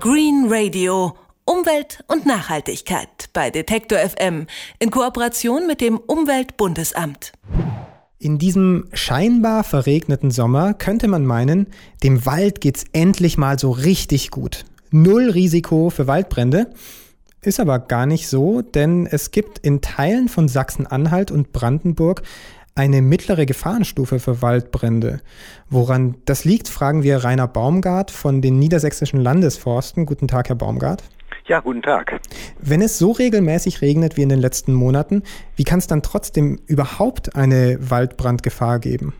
Green Radio. Umwelt und Nachhaltigkeit bei Detektor FM in Kooperation mit dem Umweltbundesamt. In diesem scheinbar verregneten Sommer könnte man meinen, dem Wald geht's endlich mal so richtig gut. Null Risiko für Waldbrände. Ist aber gar nicht so, denn es gibt in Teilen von Sachsen-Anhalt und Brandenburg eine mittlere Gefahrenstufe für Waldbrände. Woran das liegt, fragen wir Rainer Baumgart von den Niedersächsischen Landesforsten. Guten Tag, Herr Baumgart. Ja, guten Tag. Wenn es so regelmäßig regnet wie in den letzten Monaten, wie kann es dann trotzdem überhaupt eine Waldbrandgefahr geben?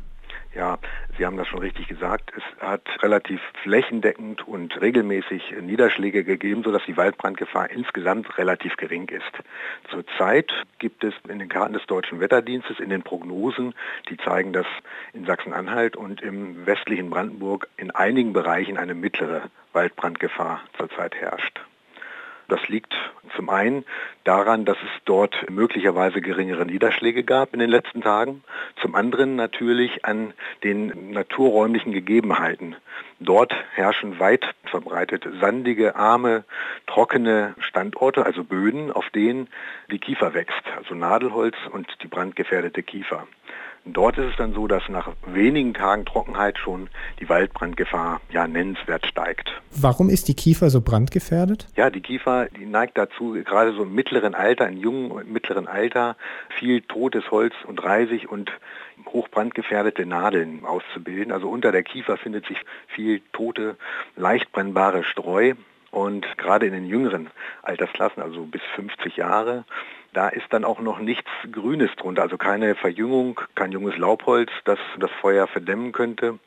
Ja, Sie haben das schon richtig gesagt. Es hat relativ flächendeckend und regelmäßig Niederschläge gegeben, sodass die Waldbrandgefahr insgesamt relativ gering ist. Zurzeit gibt es in den Karten des Deutschen Wetterdienstes, in den Prognosen, die zeigen, dass in Sachsen-Anhalt und im westlichen Brandenburg in einigen Bereichen eine mittlere Waldbrandgefahr zurzeit herrscht. Das liegt zum einen daran, dass es dort möglicherweise geringere Niederschläge gab in den letzten Tagen. Zum anderen natürlich an den naturräumlichen Gegebenheiten. Dort herrschen weit verbreitet sandige, arme, trockene Standorte, also Böden, auf denen die Kiefer wächst, also Nadelholz und die brandgefährdete Kiefer. Dort ist es dann so, dass nach wenigen Tagen Trockenheit schon die Waldbrandgefahr ja nennenswert steigt. Warum ist die Kiefer so brandgefährdet? Ja, die Kiefer, die neigt dazu, gerade so im mittleren Alter, im jungen und mittleren Alter, viel totes Holz und Reisig und hochbrandgefährdete Nadeln auszubilden. Also unter der Kiefer findet sich viel tote, leicht brennbare Streu. Und gerade in den jüngeren Altersklassen, also bis 50 Jahre, da ist dann auch noch nichts Grünes drunter, also keine Verjüngung, kein junges Laubholz, das das Feuer verdämmen könnte.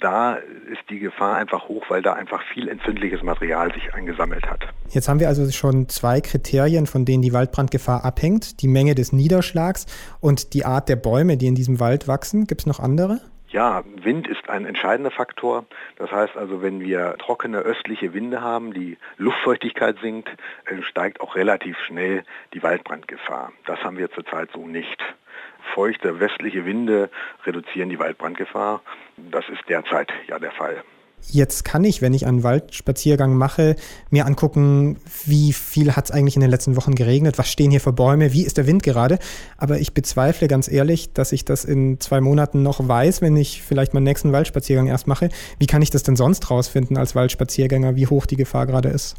Da ist die Gefahr einfach hoch, weil da einfach viel entzündliches Material sich angesammelt hat. Jetzt haben wir also schon zwei Kriterien, von denen die Waldbrandgefahr abhängt. Die Menge des Niederschlags und die Art der Bäume, die in diesem Wald wachsen. Gibt es noch andere? Ja, Wind ist ein entscheidender Faktor. Das heißt also, wenn wir trockene östliche Winde haben, die Luftfeuchtigkeit sinkt, äh, steigt auch relativ schnell die Waldbrandgefahr. Das haben wir zurzeit so nicht. Feuchte westliche Winde reduzieren die Waldbrandgefahr. Das ist derzeit ja der Fall. Jetzt kann ich, wenn ich einen Waldspaziergang mache, mir angucken, wie viel hat es eigentlich in den letzten Wochen geregnet, was stehen hier für Bäume, wie ist der Wind gerade. Aber ich bezweifle ganz ehrlich, dass ich das in zwei Monaten noch weiß, wenn ich vielleicht meinen nächsten Waldspaziergang erst mache. Wie kann ich das denn sonst rausfinden als Waldspaziergänger, wie hoch die Gefahr gerade ist?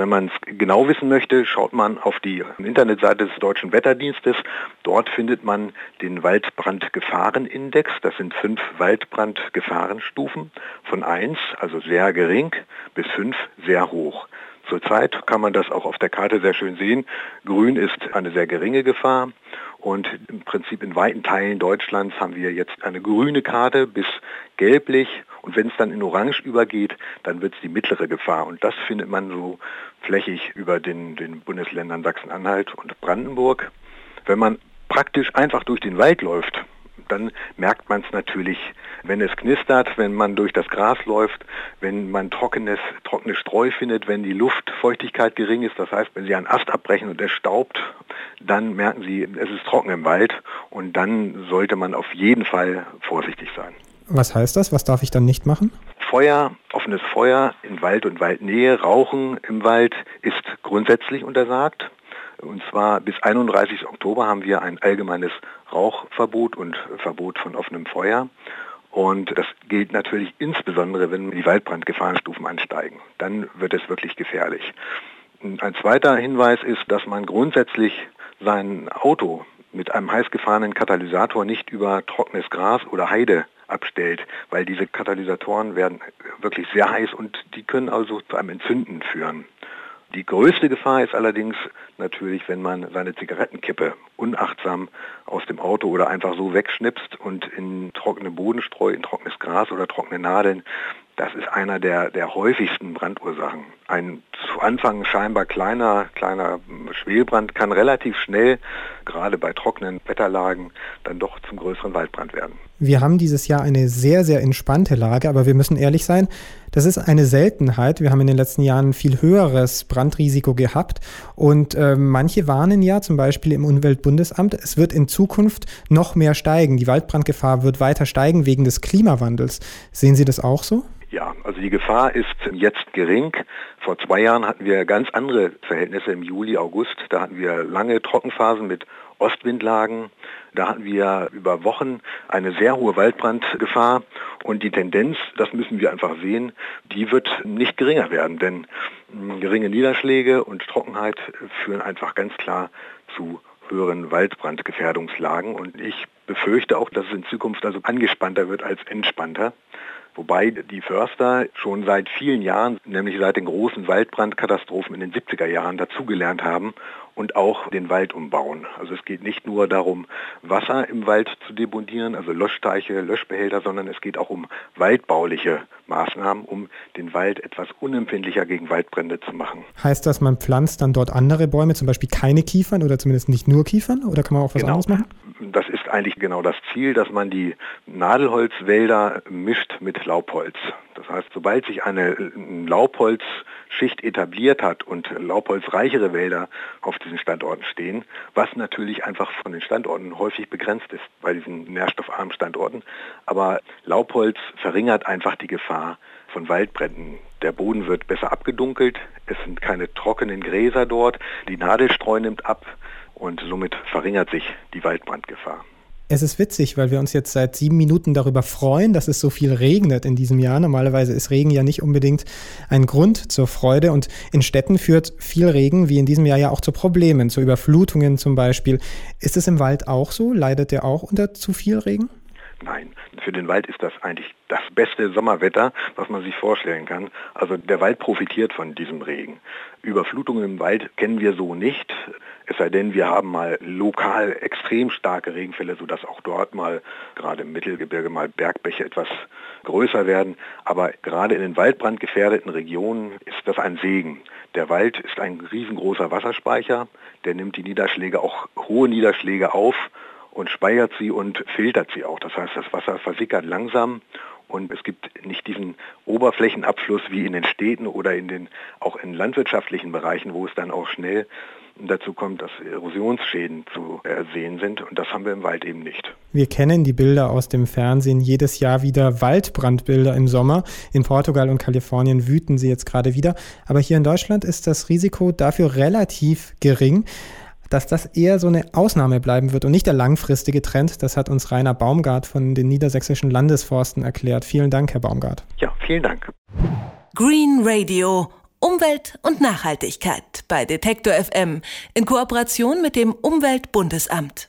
Wenn man es genau wissen möchte, schaut man auf die Internetseite des Deutschen Wetterdienstes. Dort findet man den Waldbrandgefahrenindex. Das sind fünf Waldbrandgefahrenstufen von 1, also sehr gering, bis 5, sehr hoch. Zurzeit kann man das auch auf der Karte sehr schön sehen. Grün ist eine sehr geringe Gefahr und im Prinzip in weiten Teilen Deutschlands haben wir jetzt eine grüne Karte bis gelblich und wenn es dann in Orange übergeht, dann wird es die mittlere Gefahr und das findet man so flächig über den, den Bundesländern Sachsen-Anhalt und Brandenburg. Wenn man praktisch einfach durch den Wald läuft, dann merkt man es natürlich, wenn es knistert, wenn man durch das Gras läuft, wenn man trockenes, trockenes Streu findet, wenn die Luftfeuchtigkeit gering ist, das heißt, wenn Sie einen Ast abbrechen und es staubt, dann merken Sie, es ist trocken im Wald und dann sollte man auf jeden Fall vorsichtig sein. Was heißt das? Was darf ich dann nicht machen? Feuer, offenes Feuer in Wald und Waldnähe, Rauchen im Wald ist grundsätzlich untersagt. Und zwar bis 31. Oktober haben wir ein allgemeines Rauchverbot und Verbot von offenem Feuer. Und das gilt natürlich insbesondere, wenn die Waldbrandgefahrenstufen ansteigen. Dann wird es wirklich gefährlich. Ein zweiter Hinweis ist, dass man grundsätzlich sein Auto mit einem heiß gefahrenen Katalysator nicht über trockenes Gras oder Heide abstellt, weil diese Katalysatoren werden wirklich sehr heiß und die können also zu einem Entzünden führen. Die größte Gefahr ist allerdings natürlich, wenn man seine Zigarettenkippe unachtsam aus dem Auto oder einfach so wegschnipst und in trockene Bodenstreu, in trockenes Gras oder trockene Nadeln. Das ist einer der, der häufigsten Brandursachen. Ein zu Anfang scheinbar kleiner, kleiner Schwelbrand kann relativ schnell, gerade bei trockenen Wetterlagen, dann doch zum größeren Waldbrand werden. Wir haben dieses Jahr eine sehr, sehr entspannte Lage, aber wir müssen ehrlich sein, das ist eine Seltenheit. Wir haben in den letzten Jahren viel höheres Brandrisiko gehabt und äh, manche warnen ja, zum Beispiel im Umweltbundesamt, es wird in Zukunft noch mehr steigen. Die Waldbrandgefahr wird weiter steigen wegen des Klimawandels. Sehen Sie das auch so? Ja, also die Gefahr ist jetzt gering, Vor zwei Jahren hatten wir ganz andere Verhältnisse im Juli, August. Da hatten wir lange Trockenphasen mit Ostwindlagen. Da hatten wir über Wochen eine sehr hohe Waldbrandgefahr und die Tendenz, das müssen wir einfach sehen, die wird nicht geringer werden, denn hm, geringe Niederschläge und Trockenheit führen einfach ganz klar zu höheren Waldbrandgefährdungslagen und ich befürchte auch, dass es in Zukunft also angespannter wird als entspannter. Wobei die Förster schon seit vielen Jahren, nämlich seit den großen Waldbrandkatastrophen in den 70er Jahren, dazugelernt haben und auch den Wald umbauen. Also es geht nicht nur darum, Wasser im Wald zu debondieren, also Löschteiche, Löschbehälter, sondern es geht auch um waldbauliche Maßnahmen, um den Wald etwas unempfindlicher gegen Waldbrände zu machen. Heißt das, man pflanzt dann dort andere Bäume, zum Beispiel keine Kiefern oder zumindest nicht nur Kiefern? Oder kann man auch was genau. anderes machen? Eigentlich genau das Ziel, dass man die Nadelholzwälder mischt mit Laubholz. Das heißt, sobald sich eine Laubholzschicht etabliert hat und laubholzreichere Wälder auf diesen Standorten stehen, was natürlich einfach von den Standorten häufig begrenzt ist bei diesen nährstoffarmen Standorten, aber Laubholz verringert einfach die Gefahr von Waldbränden. Der Boden wird besser abgedunkelt, es sind keine trockenen Gräser dort, die Nadelstreu nimmt ab und somit verringert sich die Waldbrandgefahr. Es ist witzig, weil wir uns jetzt seit sieben Minuten darüber freuen, dass es so viel regnet in diesem Jahr. Normalerweise ist Regen ja nicht unbedingt ein Grund zur Freude und in Städten führt viel Regen, wie in diesem Jahr ja auch zu Problemen, zu Überflutungen zum Beispiel. Ist es im Wald auch so? Leidet der auch unter zu viel Regen? Nein, für den Wald ist das eigentlich das beste Sommerwetter, was man sich vorstellen kann. Also der Wald profitiert von diesem Regen. Überflutungen im Wald kennen wir so nicht, es sei denn, wir haben mal lokal extrem starke Regenfälle, sodass auch dort mal, gerade im Mittelgebirge, mal Bergbäche etwas größer werden. Aber gerade in den waldbrandgefährdeten Regionen ist das ein Segen. Der Wald ist ein riesengroßer Wasserspeicher, der nimmt die Niederschläge, auch hohe Niederschläge auf und speichert sie und filtert sie auch. Das heißt, das Wasser versickert langsam und es gibt nicht diesen Oberflächenabfluss wie in den Städten oder in den, auch in landwirtschaftlichen Bereichen, wo es dann auch schnell dazu kommt, dass Erosionsschäden zu ersehen sind. Und das haben wir im Wald eben nicht. Wir kennen die Bilder aus dem Fernsehen jedes Jahr wieder Waldbrandbilder im Sommer. In Portugal und Kalifornien wüten sie jetzt gerade wieder. Aber hier in Deutschland ist das Risiko dafür relativ gering dass das eher so eine Ausnahme bleiben wird und nicht der langfristige Trend. Das hat uns Rainer Baumgart von den niedersächsischen Landesforsten erklärt. Vielen Dank, Herr Baumgart. Ja, vielen Dank. Green Radio. Umwelt und Nachhaltigkeit bei Detektor FM in Kooperation mit dem Umweltbundesamt.